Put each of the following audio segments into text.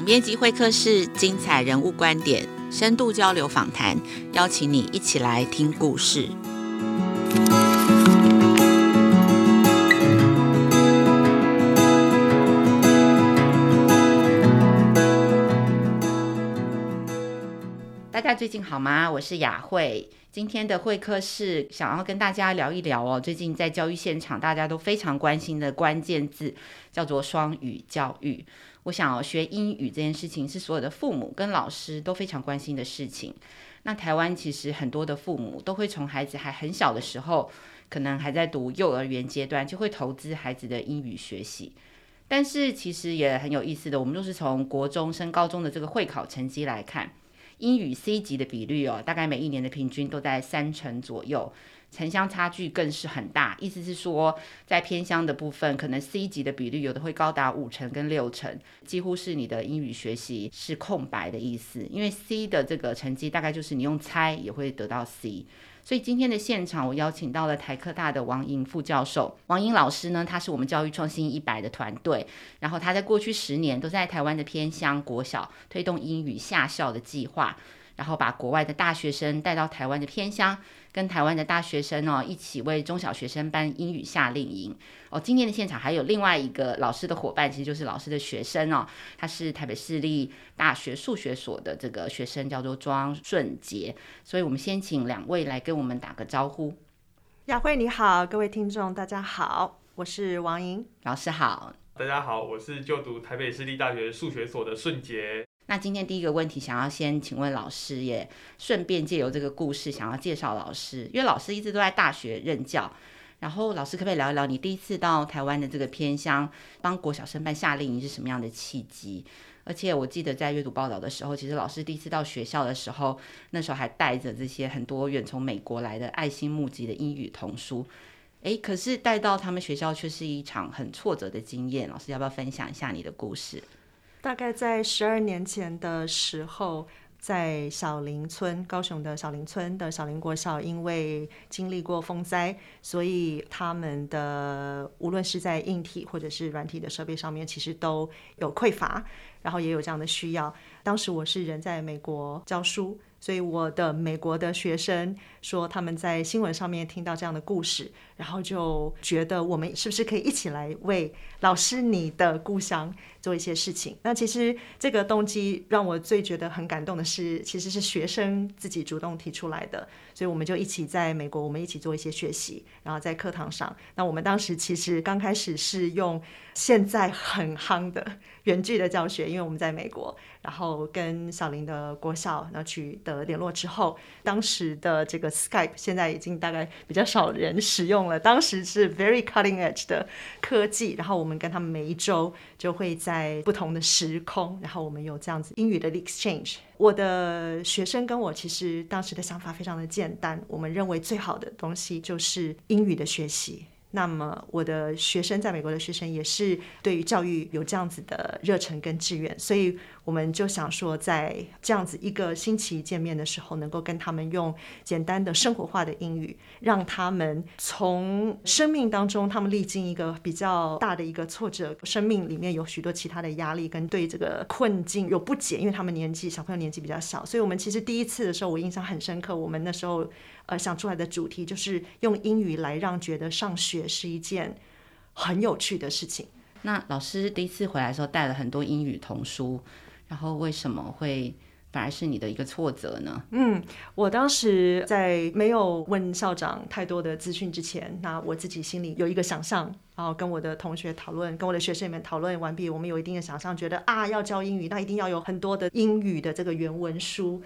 总编辑会客室，精彩人物观点，深度交流访谈，邀请你一起来听故事。大家最近好吗？我是雅慧。今天的会客室想要跟大家聊一聊哦，最近在教育现场大家都非常关心的关键字叫做双语教育。我想要学英语这件事情是所有的父母跟老师都非常关心的事情。那台湾其实很多的父母都会从孩子还很小的时候，可能还在读幼儿园阶段，就会投资孩子的英语学习。但是其实也很有意思的，我们都是从国中升高中的这个会考成绩来看。英语 C 级的比率哦，大概每一年的平均都在三成左右，城乡差距更是很大。意思是说，在偏乡的部分，可能 C 级的比率有的会高达五成跟六成，几乎是你的英语学习是空白的意思。因为 C 的这个成绩，大概就是你用猜也会得到 C。所以今天的现场，我邀请到了台科大的王莹副教授。王莹老师呢，他是我们教育创新一百的团队，然后他在过去十年都在台湾的偏乡国小推动英语下校的计划。然后把国外的大学生带到台湾的偏乡，跟台湾的大学生哦一起为中小学生办英语夏令营哦。今天的现场还有另外一个老师的伙伴，其实就是老师的学生哦。他是台北市立大学数学所的这个学生，叫做庄顺杰。所以我们先请两位来跟我们打个招呼。雅慧你好，各位听众大家好，我是王莹老师好。大家好，我是就读台北市立大学数学所的顺杰。那今天第一个问题，想要先请问老师，也顺便借由这个故事，想要介绍老师，因为老师一直都在大学任教。然后老师可不可以聊一聊你第一次到台湾的这个偏乡帮国小生办夏令营是什么样的契机？而且我记得在阅读报道的时候，其实老师第一次到学校的时候，那时候还带着这些很多远从美国来的爱心募集的英语童书。诶，可是带到他们学校却是一场很挫折的经验。老师要不要分享一下你的故事？大概在十二年前的时候，在小林村，高雄的小林村的小林国小，因为经历过风灾，所以他们的无论是在硬体或者是软体的设备上面，其实都有匮乏，然后也有这样的需要。当时我是人在美国教书。所以我的美国的学生说，他们在新闻上面听到这样的故事，然后就觉得我们是不是可以一起来为老师你的故乡做一些事情？那其实这个动机让我最觉得很感动的是，其实是学生自己主动提出来的。所以我们就一起在美国，我们一起做一些学习，然后在课堂上。那我们当时其实刚开始是用现在很夯的远距的教学，因为我们在美国，然后跟小林的国校然后取的联络之后，当时的这个 Skype 现在已经大概比较少人使用了。当时是 very cutting edge 的科技，然后我们跟他们每一周就会在不同的时空，然后我们有这样子英语的 exchange。我的学生跟我其实当时的想法非常的简单，我们认为最好的东西就是英语的学习。那么我的学生在美国的学生也是对于教育有这样子的热忱跟志愿，所以我们就想说，在这样子一个星期见面的时候，能够跟他们用简单的生活化的英语，让他们从生命当中他们历经一个比较大的一个挫折，生命里面有许多其他的压力跟对这个困境有不解，因为他们年纪小朋友年纪比较小，所以我们其实第一次的时候我印象很深刻，我们那时候。呃，想出来的主题就是用英语来让觉得上学是一件很有趣的事情。那老师第一次回来的时候带了很多英语童书，然后为什么会反而是你的一个挫折呢？嗯，我当时在没有问校长太多的资讯之前，那我自己心里有一个想象，然后跟我的同学讨论，跟我的学生们讨论完毕，我们有一定的想象，觉得啊，要教英语，那一定要有很多的英语的这个原文书。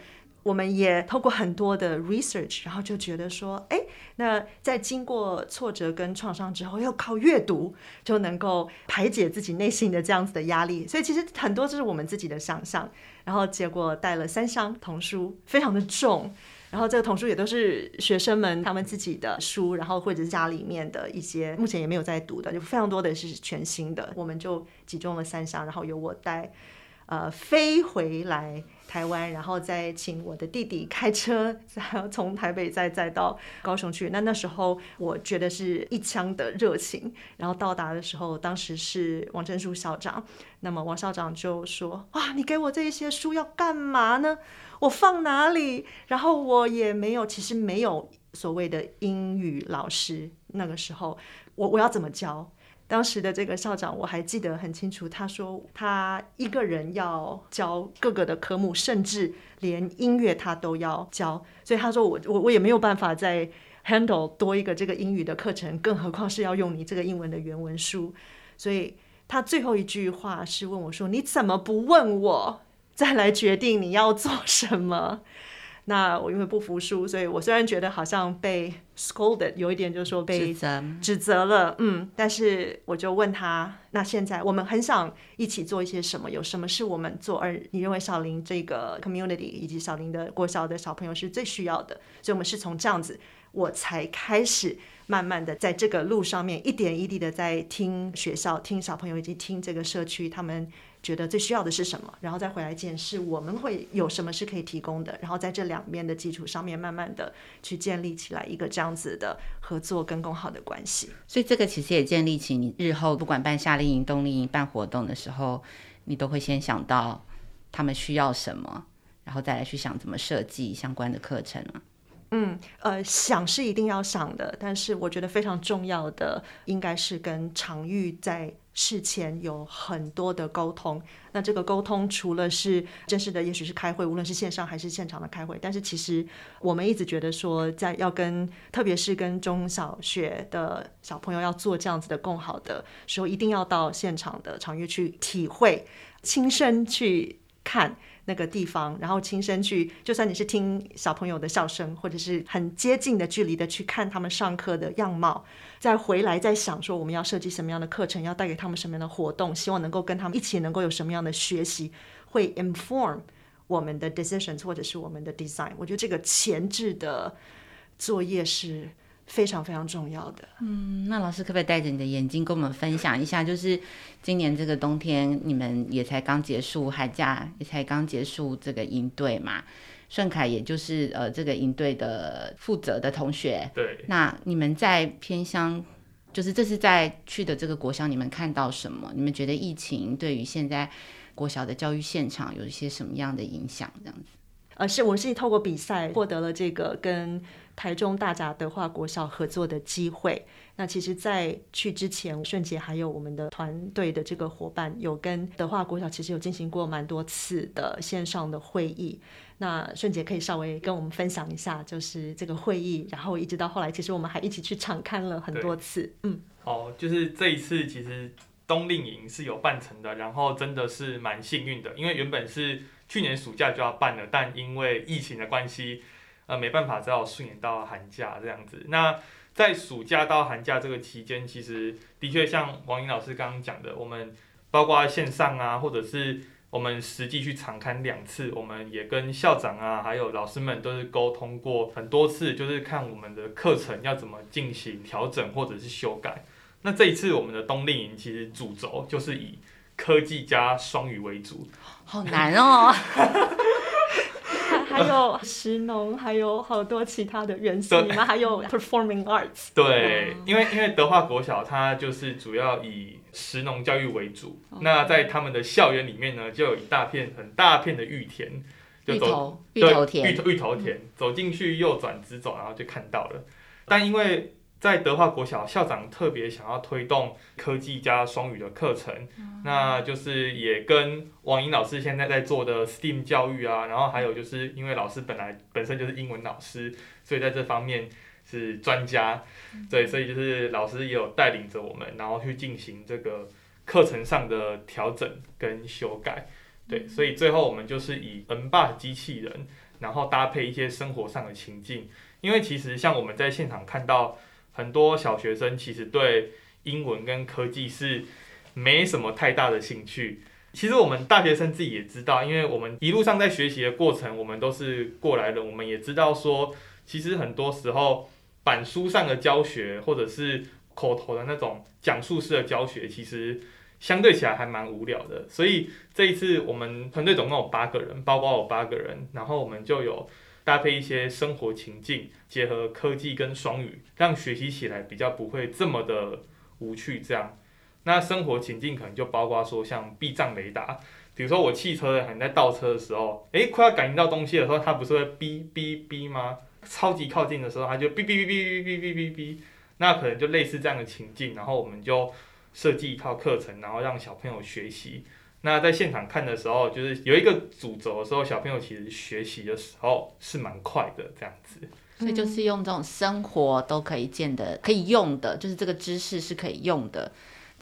我们也透过很多的 research，然后就觉得说，哎，那在经过挫折跟创伤之后，要靠阅读就能够排解自己内心的这样子的压力。所以其实很多就是我们自己的想象。然后结果带了三箱童书，非常的重。然后这个童书也都是学生们他们自己的书，然后或者是家里面的一些目前也没有在读的，就非常多的是全新的。我们就集中了三箱，然后由我带。呃飞回来。台湾，然后再请我的弟弟开车，然后从台北再再到高雄去。那那时候我觉得是一腔的热情。然后到达的时候，当时是王正书校长。那么王校长就说：“哇，你给我这些书要干嘛呢？我放哪里？”然后我也没有，其实没有所谓的英语老师。那个时候，我我要怎么教？当时的这个校长我还记得很清楚，他说他一个人要教各个的科目，甚至连音乐他都要教，所以他说我我我也没有办法再 handle 多一个这个英语的课程，更何况是要用你这个英文的原文书，所以他最后一句话是问我说：“你怎么不问我，再来决定你要做什么？”那我因为不服输，所以我虽然觉得好像被 scolded，有一点就是说被指责，指责了，嗯，但是我就问他，那现在我们很想一起做一些什么？有什么是我们做？而你认为小林这个 community 以及小林的国小的小朋友是最需要的？所以我们是从这样子，我才开始慢慢的在这个路上面一点一滴的在听学校、听小朋友以及听这个社区他们。觉得最需要的是什么，然后再回来检视我们会有什么是可以提供的，然后在这两边的基础上面，慢慢的去建立起来一个这样子的合作跟共好的关系。所以这个其实也建立起你日后不管办夏令营、冬令营办活动的时候，你都会先想到他们需要什么，然后再来去想怎么设计相关的课程啊。嗯，呃，想是一定要想的，但是我觉得非常重要的应该是跟场域在。事前有很多的沟通，那这个沟通除了是正式的，也许是开会，无论是线上还是现场的开会。但是其实我们一直觉得说，在要跟，特别是跟中小学的小朋友要做这样子的共好的时候，一定要到现场的场域去体会，亲身去看。那个地方，然后亲身去，就算你是听小朋友的笑声，或者是很接近的距离的去看他们上课的样貌，再回来再想说我们要设计什么样的课程，要带给他们什么样的活动，希望能够跟他们一起能够有什么样的学习，会 inform 我们的 decisions 或者是我们的 design。我觉得这个前置的作业是。非常非常重要的。嗯，那老师可不可以带着你的眼睛跟我们分享一下？就是今年这个冬天，你们也才刚结束寒假，也才刚结束这个营队嘛。顺凯也就是呃这个营队的负责的同学。对。那你们在偏乡，就是这是在去的这个国小，你们看到什么？你们觉得疫情对于现在国小的教育现场有一些什么样的影响？这样子。呃，是我是透过比赛获得了这个跟。台中大甲德化国小合作的机会。那其实，在去之前，顺杰还有我们的团队的这个伙伴，有跟德化国小其实有进行过蛮多次的线上的会议。那顺杰可以稍微跟我们分享一下，就是这个会议，然后一直到后来，其实我们还一起去场看了很多次。嗯，哦，就是这一次其实冬令营是有办成的，然后真的是蛮幸运的，因为原本是去年暑假就要办了，但因为疫情的关系。呃，没办法，只好顺延到寒假这样子。那在暑假到寒假这个期间，其实的确像王英老师刚刚讲的，我们包括线上啊，或者是我们实际去场刊两次，我们也跟校长啊，还有老师们都是沟通过很多次，就是看我们的课程要怎么进行调整或者是修改。那这一次我们的冬令营其实主轴就是以科技加双语为主，好难哦。还有石农，还有好多其他的元素。你们还有 performing arts。对，因为因为德化国小它就是主要以石农教育为主。那在他们的校园里面呢，就有一大片很大片的玉田，就走芋头，芋头田，芋芋头田，走进去右转直走，然后就看到了。但因为在德化国小，校长特别想要推动科技加双语的课程，嗯，那就是也跟王英老师现在在做的 STEAM 教育啊，然后还有就是因为老师本来本身就是英文老师，所以在这方面是专家，对，所以就是老师也有带领着我们，然后去进行这个课程上的调整跟修改，对，所以最后我们就是以 N-BOT 机器人，然后搭配一些生活上的情境，因为其实像我们在现场看到。很多小学生其实对英文跟科技是没什么太大的兴趣。其实我们大学生自己也知道，因为我们一路上在学习的过程，我们都是过来人，我们也知道说，其实很多时候板书上的教学或者是口头的那种讲述式的教学，其实相对起来还蛮无聊的。所以这一次我们团队总共有八个人，包括我八个人，然后我们就有搭配一些生活情境，结合科技跟双语，让学习起来比较不会这么的无趣。这样，那生活情境可能就包括说像避障雷达。比如说我汽车可能在倒车的时候，诶，快要感应到东西的时候，它不是会哔哔哔吗？超级靠近的时候，它就哔哔哔哔哔哔哔哔哔。那可能就类似这样的情境，然后我们就设计一套课程，然后让小朋友学习。那在现场看的时候，就是有一个主轴的时候，小朋友其实学习的时候是蛮快的，这样子。所以就是用这种生活都可以见的、可以用的，就是这个知识是可以用的。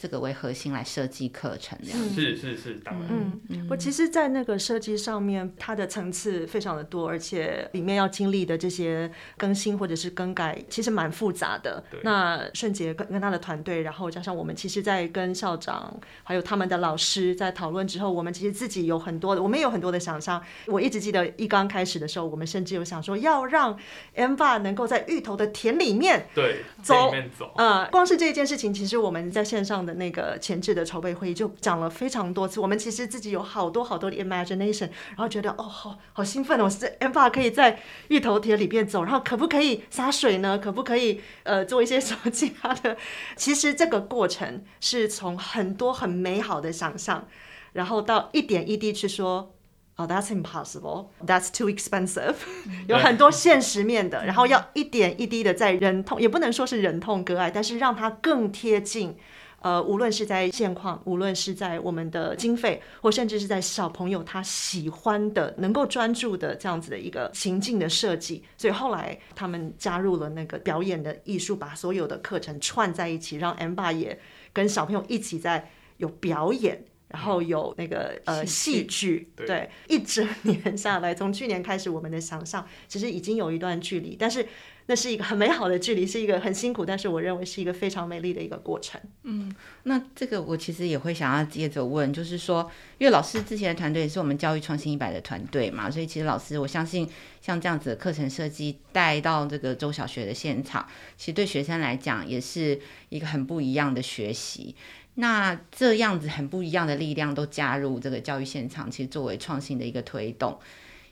这个为核心来设计课程，这样是是是，当然。嗯，我其实，在那个设计上面，它的层次非常的多，而且里面要经历的这些更新或者是更改，其实蛮复杂的。对。那顺杰跟跟他的团队，然后加上我们，其实，在跟校长还有他们的老师在讨论之后，我们其实自己有很多的，我们也有很多的想象。我一直记得一刚开始的时候，我们甚至有想说，要让 M-Bot 能够在芋头的田里面对走，走。呃，光是这一件事情，其实我们在线上的。那个前置的筹备会议就讲了非常多次，我们其实自己有好多好多的 imagination，然后觉得哦，好好兴奋哦，是 m p a 可以在芋头田里边走，然后可不可以洒水呢？可不可以呃做一些什么其他的？其实这个过程是从很多很美好的想象，然后到一点一滴去说。哦、，That's impossible. That's too expensive. 有很多现实面的，然后要一点一滴的在忍痛，也不能说是忍痛割爱，但是让它更贴近。呃，无论是在现况，无论是在我们的经费，或甚至是在小朋友他喜欢的、能够专注的这样子的一个情境的设计，所以后来他们加入了那个表演的艺术，把所有的课程串在一起，让 M-Bot 也跟小朋友一起在有表演。然后有那个呃戏剧，对，对，一整年下来，从去年开始，我们的想象其实已经有一段距离，但是那是一个很美好的距离，是一个很辛苦，但是我认为是一个非常美丽的一个过程。嗯，那这个我其实也会想要接着问，就是说，因为老师之前的团队也是我们教育创新一百的团队嘛，所以其实老师我相信像这样子的课程设计带到这个中小学的现场，其实对学生来讲也是一个很不一样的学习。那这样子很不一样的力量都加入这个教育现场，其实作为创新的一个推动，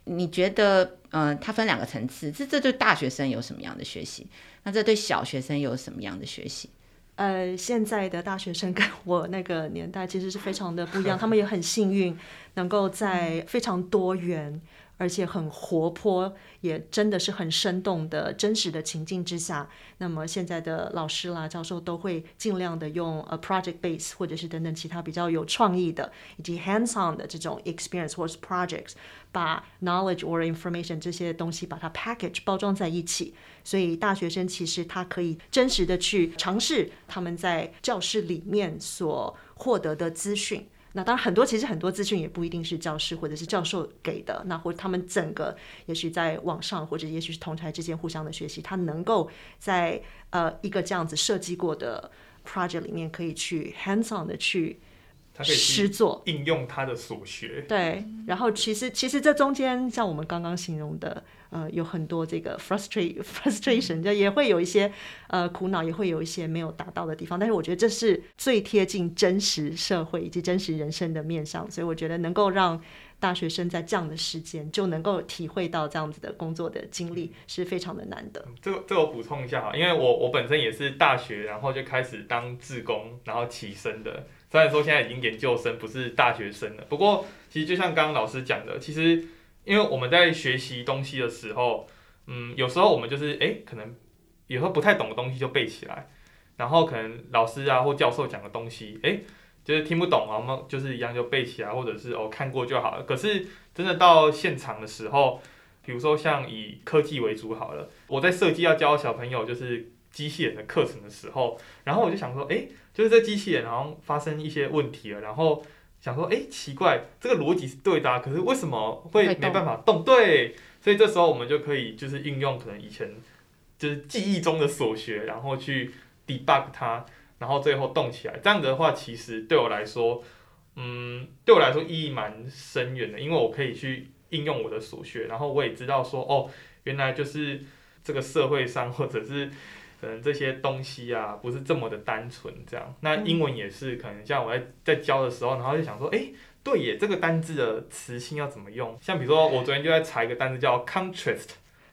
你觉得，呃，它分两个层次，这这对大学生有什么样的学习？那这对小学生有什么样的学习？呃，现在的大学生跟 我那个年代其实是非常的不一样，他们也很幸运，能够在非常多元。而且很活泼，也真的是很生动的真实的情境之下，那么现在的老师啦、教授都会尽量的用 a project base 或者是等等其他比较有创意的以及 hands on 的这种 experience 或是 projects，把 knowledge or information 这些东西把它 package 包装在一起，所以大学生其实他可以真实的去尝试他们在教室里面所获得的资讯。那当然，很多其实很多资讯也不一定是教师或者是教授给的，那或他们整个也许在网上或者也许是同台之间互相的学习，他能够在呃一个这样子设计过的 project 里面可以去 hands on 的去实作应用他的所学。对，然后其实其实这中间像我们刚刚形容的。呃，有很多这个 frustration frustration，就也会有一些呃苦恼，也会有一些没有达到的地方。但是我觉得这是最贴近真实社会以及真实人生的面向，所以我觉得能够让大学生在这样的时间就能够体会到这样子的工作的经历，是非常的难得。这个这个我补充一下哈，因为我我本身也是大学，然后就开始当志工，然后起身的。虽然说现在已经研究生，不是大学生了，不过其实就像刚刚老师讲的，其实。因为我们在学习东西的时候，嗯，有时候我们就是哎，可能有时候不太懂的东西就背起来，然后可能老师啊或教授讲的东西，哎，就是听不懂啊，我们就是一样就背起来，或者是哦看过就好了。可是真的到现场的时候，比如说像以科技为主好了，我在设计要教小朋友就是机器人的课程的时候，然后我就想说，哎，就是这机器人好像发生一些问题了，然后。想说，哎，奇怪，这个逻辑是对的啊，可是为什么会没办法动？对，所以这时候我们就可以就是应用可能以前就是记忆中的所学，然后去 debug 它，然后最后动起来。这样子的话，其实对我来说，嗯，对我来说意义蛮深远的，因为我可以去应用我的所学，然后我也知道说，哦，原来就是这个社会上或者是。可能这些东西啊不是这么的单纯这样。那英文也是，可能像我在在教的时候，然后就想说，哎、欸，对耶，这个单字的词性要怎么用？像比如说，我昨天就在查一个单字叫 contrast。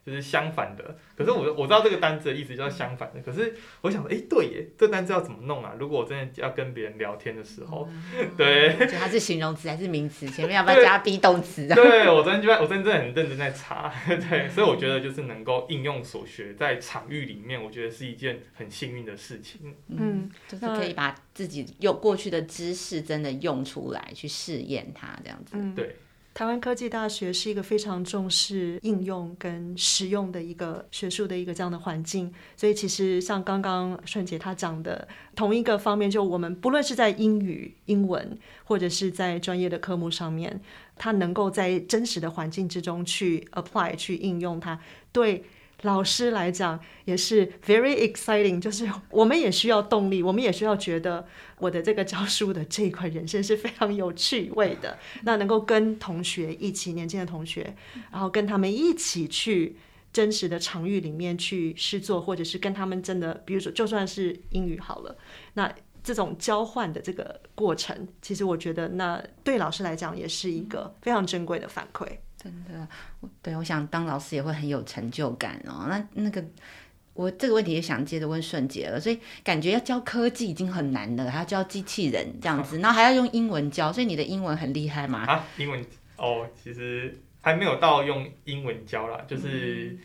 就是相反的，可是我我知道这个单字的意思叫相反的，可是我想说，哎、欸，对耶，这单字要怎么弄啊？如果我真的要跟别人聊天的时候，嗯、对，它是形容词还是名词？前面要不要加 be 动词？对，我昨天就在，我真的很认真在查，对，所以我觉得就是能够应用所学在场域里面，我觉得是一件很幸运的事情。嗯，就是可以把自己用过去的知识真的用出来，去试验它，这样子。嗯，对。台湾科技大学是一个非常重视应用跟实用的一个学术的一个这样的环境，所以其实像刚刚顺杰他讲的同一个方面，就我们不论是在英语、英文，或者是在专业的科目上面，他能够在真实的环境之中去 apply 去应用它，对。老师来讲也是 very exciting，就是我们也需要动力，我们也需要觉得我的这个教书的这一块人生是非常有趣味的。那能够跟同学一起，年轻的同学，然后跟他们一起去真实的场域里面去试做，或者是跟他们真的，比如说就算是英语好了，那这种交换的这个过程，其实我觉得那对老师来讲也是一个非常珍贵的反馈。真的，对，我想当老师也会很有成就感哦。那那个，我这个问题也想接着问顺杰了。所以感觉要教科技已经很难了，还要教机器人这样子，然后还要用英文教，所以你的英文很厉害吗？啊，英文哦，其实还没有到用英文教啦，就是、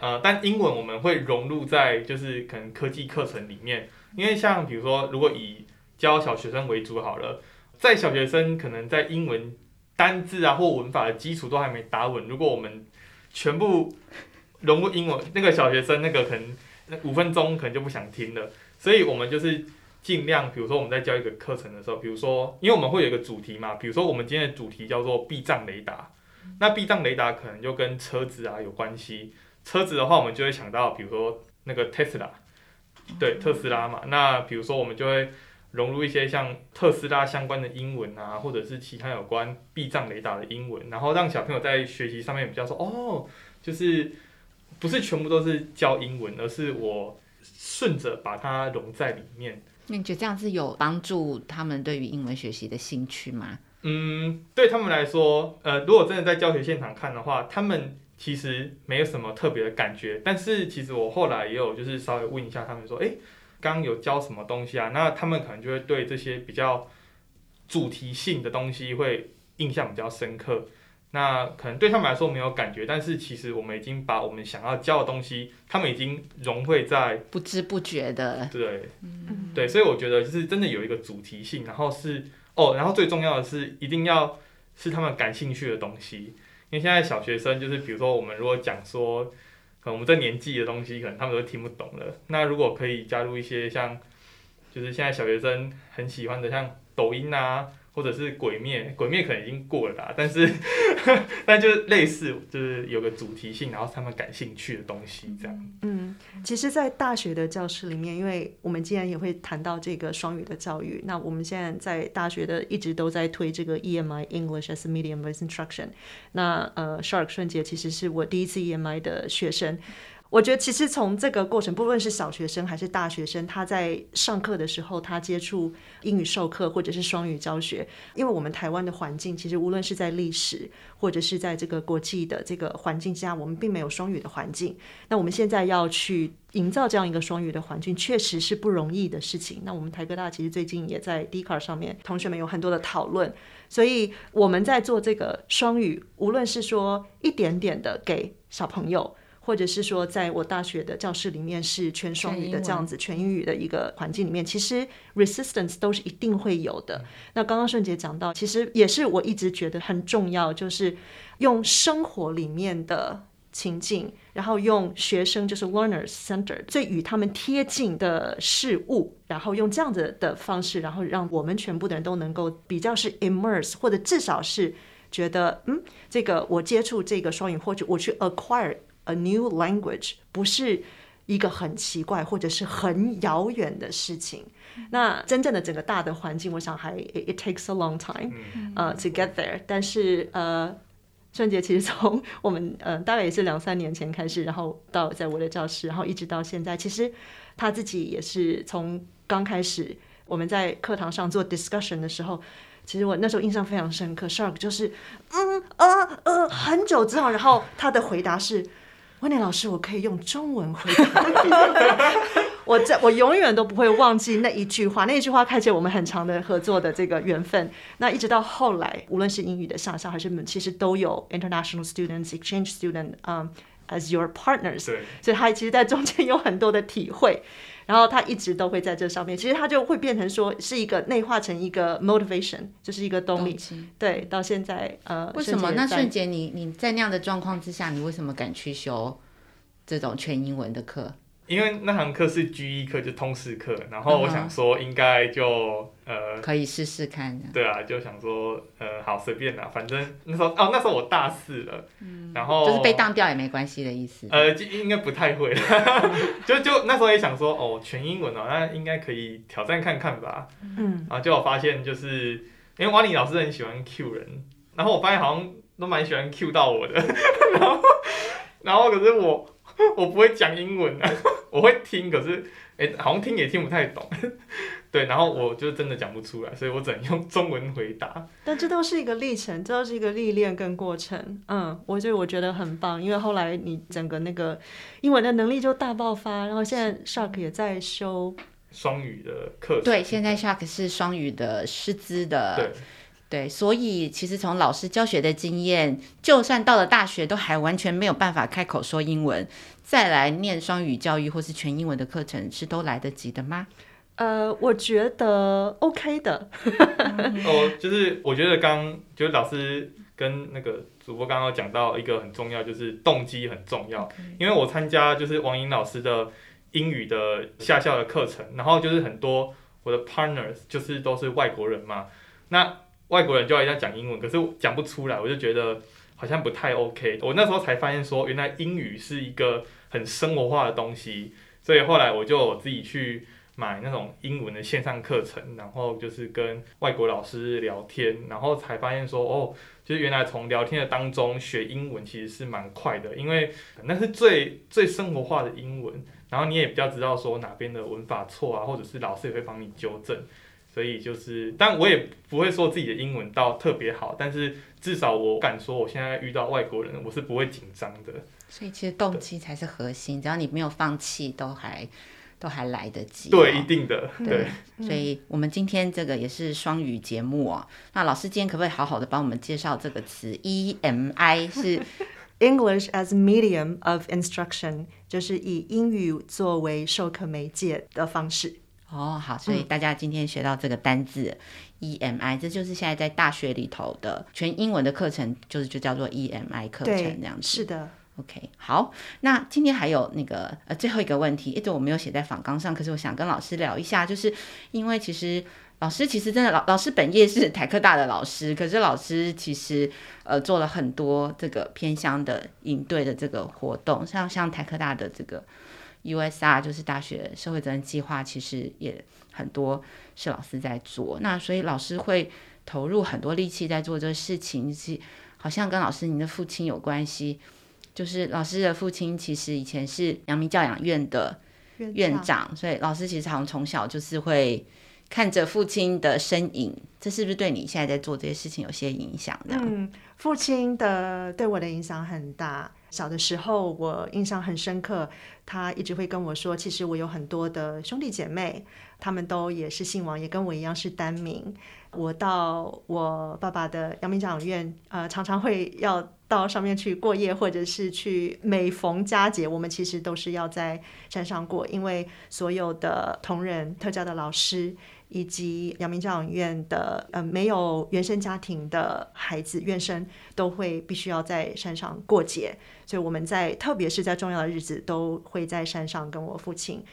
嗯、呃，但英文我们会融入在就是可能科技课程里面，因为像比如说，如果以教小学生为主好了，在小学生可能在英文。单字啊或文法的基础都还没打稳，如果我们全部融入英文，那个小学生那个可能那五分钟可能就不想听了。所以我们就是尽量，比如说我们在教一个课程的时候，比如说因为我们会有一个主题嘛，比如说我们今天的主题叫做避障雷达，那避障雷达可能就跟车子啊有关系。车子的话，我们就会想到比如说那个特斯拉，对，特斯拉嘛。那比如说我们就会。融入一些像特斯拉相关的英文啊，或者是其他有关避障雷达的英文，然后让小朋友在学习上面比较说哦，就是不是全部都是教英文，而是我顺着把它融在里面。那你觉得这样是有帮助他们对于英文学习的兴趣吗？嗯，对他们来说，呃，如果真的在教学现场看的话，他们其实没有什么特别的感觉。但是其实我后来也有就是稍微问一下他们说，诶。刚有教什么东西啊？那他们可能就会对这些比较主题性的东西会印象比较深刻。那可能对他们来说没有感觉，但是其实我们已经把我们想要教的东西，他们已经融汇在不知不觉的。对，嗯，对，所以我觉得就是真的有一个主题性，然后是哦，然后最重要的是一定要是他们感兴趣的东西。因为现在小学生就是，比如说我们如果讲说。我们这年纪的东西，可能他们都听不懂了。那如果可以加入一些像，就是现在小学生很喜欢的，像抖音啊。或者是鬼灭，鬼灭可能已经过了啦，但是，但就是类似，就是有个主题性，然后他们感兴趣的东西这样。嗯，其实，在大学的教室里面，因为我们既然也会谈到这个双语的教育，那我们现在在大学的一直都在推这个 EMI English as Medium of Instruction。那呃，Shark 顺杰其实是我第一次 EMI 的学生。我觉得其实从这个过程，不论是小学生还是大学生，他在上课的时候，他接触英语授课或者是双语教学，因为我们台湾的环境，其实无论是在历史或者是在这个国际的这个环境下，我们并没有双语的环境。那我们现在要去营造这样一个双语的环境，确实是不容易的事情。那我们台科大其实最近也在 d c a r 上面，同学们有很多的讨论，所以我们在做这个双语，无论是说一点点的给小朋友。或者是说，在我大学的教室里面是全双语的这样子，全英语的一个环境里面，其实 resistance 都是一定会有的。那刚刚顺杰讲到，其实也是我一直觉得很重要，就是用生活里面的情境，然后用学生就是 learners center 最与他们贴近的事物，然后用这样子的方式，然后让我们全部的人都能够比较是 immerse，或者至少是觉得，嗯，这个我接触这个双语，或者我去 acquire。A new language 不是一个很奇怪或者是很遥远的事情。那真正的整个大的环境，我想还 it, it takes a long time，呃、uh, to get there。但是呃，顺杰其实从我们 呃大概也是两三年前开始，然后到在我的教室，然后一直到现在，其实他自己也是从刚开始我们在课堂上做 discussion 的时候，其实我那时候印象非常深刻。Shark 就是嗯呃呃很久之后，然后他的回答是。温妮老师，我可以用中文回答。我在我永远都不会忘记那一句话，那一句话开启我们很长的合作的这个缘分。那一直到后来，无论是英语的上校还是其实都有 international students、exchange student，嗯、um,，as your partners。对。所以他其实，在中间有很多的体会，然后他一直都会在这上面。其实他就会变成说，是一个内化成一个 motivation，就是一个动力。对，到现在呃，为什么？那瞬间，你你在那样的状况之下，你为什么敢去修这种全英文的课？因为那堂课是 GE 课，就通识课，然后我想说应该就呃可以试试看。对啊，就想说呃好随便啦，反正那时候哦那时候我大四了，嗯，然后就是被当掉也没关系的意思。呃，就应该不太会，就就那时候也想说哦全英文哦，那应该可以挑战看看吧。嗯，然后就我发现就是因为瓦尼老师很喜欢 Q 人，然后我发现好像都蛮喜欢 Q 到我的，然后然后可是我。我不会讲英文啊，我会听，可是哎、欸，好像听也听不太懂，对，然后我就真的讲不出来，所以我只能用中文回答。但这都是一个历程，这都是一个历练跟过程。嗯，我就我觉得很棒，因为后来你整个那个英文的能力就大爆发，然后现在 Shark 也在修双语的课程。对，现在 Shark 是双语的师资的。对。对，所以其实从老师教学的经验，就算到了大学，都还完全没有办法开口说英文，再来念双语教育或是全英文的课程，是都来得及的吗？呃，我觉得 OK 的。哦，就是我觉得刚就是老师跟那个主播刚刚讲到一个很重要，就是动机很重要。因为我参加就是王莹老师的英语的下校的课程，然后就是很多我的 partners 就是都是外国人嘛，那。外国人就要一定要讲英文，可是讲不出来，我就觉得好像不太 OK。我那时候才发现说，原来英语是一个很生活化的东西，所以后来我就自己去买那种英文的线上课程，然后就是跟外国老师聊天，然后才发现说，哦，就是原来从聊天的当中学英文其实是蛮快的，因为那是最最生活化的英文，然后你也比较知道说哪边的文法错啊，或者是老师也会帮你纠正。所以就是，但我也不会说自己的英文到特别好，但是至少我敢说，我现在遇到外国人，我是不会紧张的。所以其实动机才是核心，只要你没有放弃，都还都还来得及。对，一定的。对，对所以我们今天这个也是双语节目哦。那老师今天可不可以好好的帮我们介绍这个词？EMI 是 English as Medium of Instruction，就是以英语作为授课媒介的方式。哦，好，所以大家今天学到这个单字、嗯、EMI，这就是现在在大学里头的全英文的课程，就是就叫做 EMI 课程这样子。是的，OK，好，那今天还有那个呃最后一个问题，一直我没有写在访纲上，可是我想跟老师聊一下，就是因为其实老师其实真的老老师本业是台科大的老师，可是老师其实呃做了很多这个偏乡的应对的这个活动，像像台科大的这个。USR 就是大学社会责任计划，其实也很多是老师在做。那所以老师会投入很多力气在做这个事情，是好像跟老师您的父亲有关系。就是老师的父亲其实以前是阳明教养院的院长，长所以老师其实好像从小就是会看着父亲的身影。这是不是对你现在在做这些事情有些影响呢？嗯，父亲的对我的影响很大。小的时候，我印象很深刻，他一直会跟我说，其实我有很多的兄弟姐妹，他们都也是姓王，也跟我一样是单名。我到我爸爸的阳明教养院，呃，常常会要到上面去过夜，或者是去每逢佳节，我们其实都是要在山上过，因为所有的同仁、特教的老师。以及阳明教养院的呃没有原生家庭的孩子院生都会必须要在山上过节，所以我们在特别是在重要的日子都会在山上跟我父亲。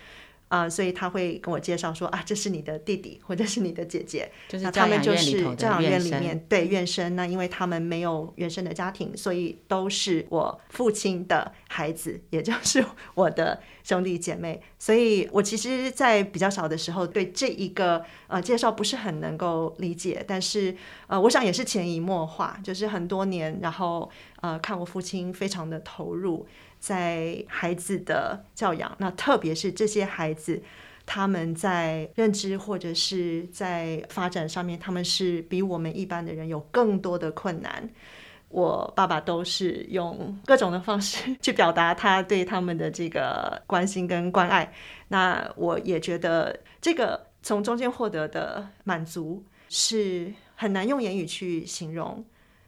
啊、呃，所以他会跟我介绍说啊，这是你的弟弟或者是你的姐姐，就是他们就是教养院里面对院生。那因为他们没有原生的家庭，所以都是我父亲的孩子，也就是我的兄弟姐妹。所以我其实，在比较小的时候，对这一个呃介绍不是很能够理解，但是呃，我想也是潜移默化，就是很多年，然后。呃，看我父亲非常的投入在孩子的教养，那特别是这些孩子，他们在认知或者是在发展上面，他们是比我们一般的人有更多的困难。我爸爸都是用各种的方式 去表达他对他们的这个关心跟关爱。那我也觉得这个从中间获得的满足是很难用言语去形容。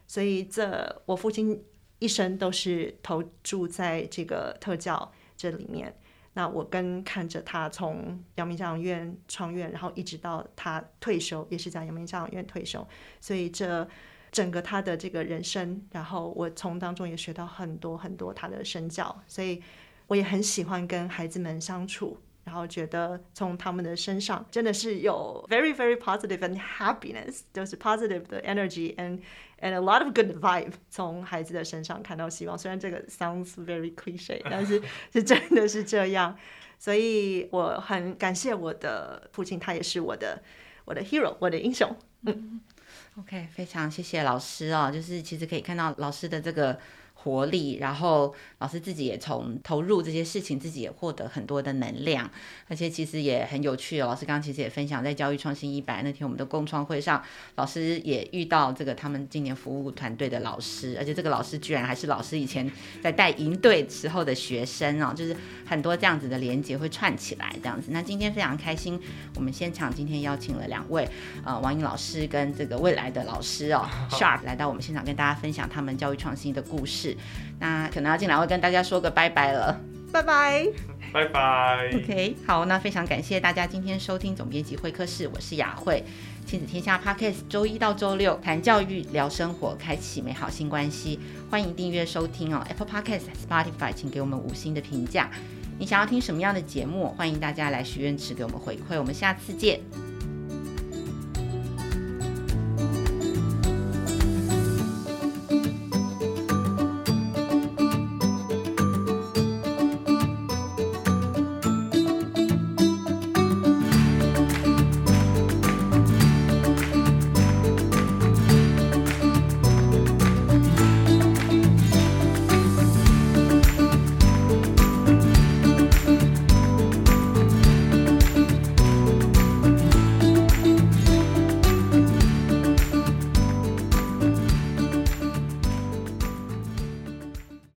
所以这我父亲一生都是投注在这个特教这里面。那我跟看着他从阳明教养院创院，然后一直到他退休，也是在阳明教养院退休。所以这。整个他的这个人生，然后我从当中也学到很多很多他的身教，所以我也很喜欢跟孩子们相处，然后觉得从他们的身上真的是有 very very positive and happiness，就是 positive 的 energy and and a lot of good vibe，从孩子的身上看到希望。虽然这个 sounds very cliche，但是是真的是这样，所以我很感谢我的父亲，他也是我的我的 hero，我的英雄。嗯。OK，非常谢谢老师哦，就是其实可以看到老师的这个。活力，然后老师自己也从投入这些事情，自己也获得很多的能量，而且其实也很有趣哦。老师刚刚其实也分享，在教育创新一百那天我们的共创会上，老师也遇到这个他们今年服务团队的老师，而且这个老师居然还是老师以前在带营队时候的学生哦，就是很多这样子的连接会串起来这样子。那今天非常开心，我们现场今天邀请了两位呃王颖老师跟这个未来的老师哦 Sharp 来到我们现场跟大家分享他们教育创新的故事事。那可能要进来会跟大家说个拜拜了，拜拜，拜拜。OK，好，那非常感谢大家今天收听总编辑会客室，我是雅慧，亲子天下 Podcast，周一到周六谈教育、聊生活，开启美好新关系。欢迎订阅收听哦，Apple Podcast、Spotify，请给我们五星的评价。你想要听什么样的节目？欢迎大家来许愿池给我们回馈。我们下次见。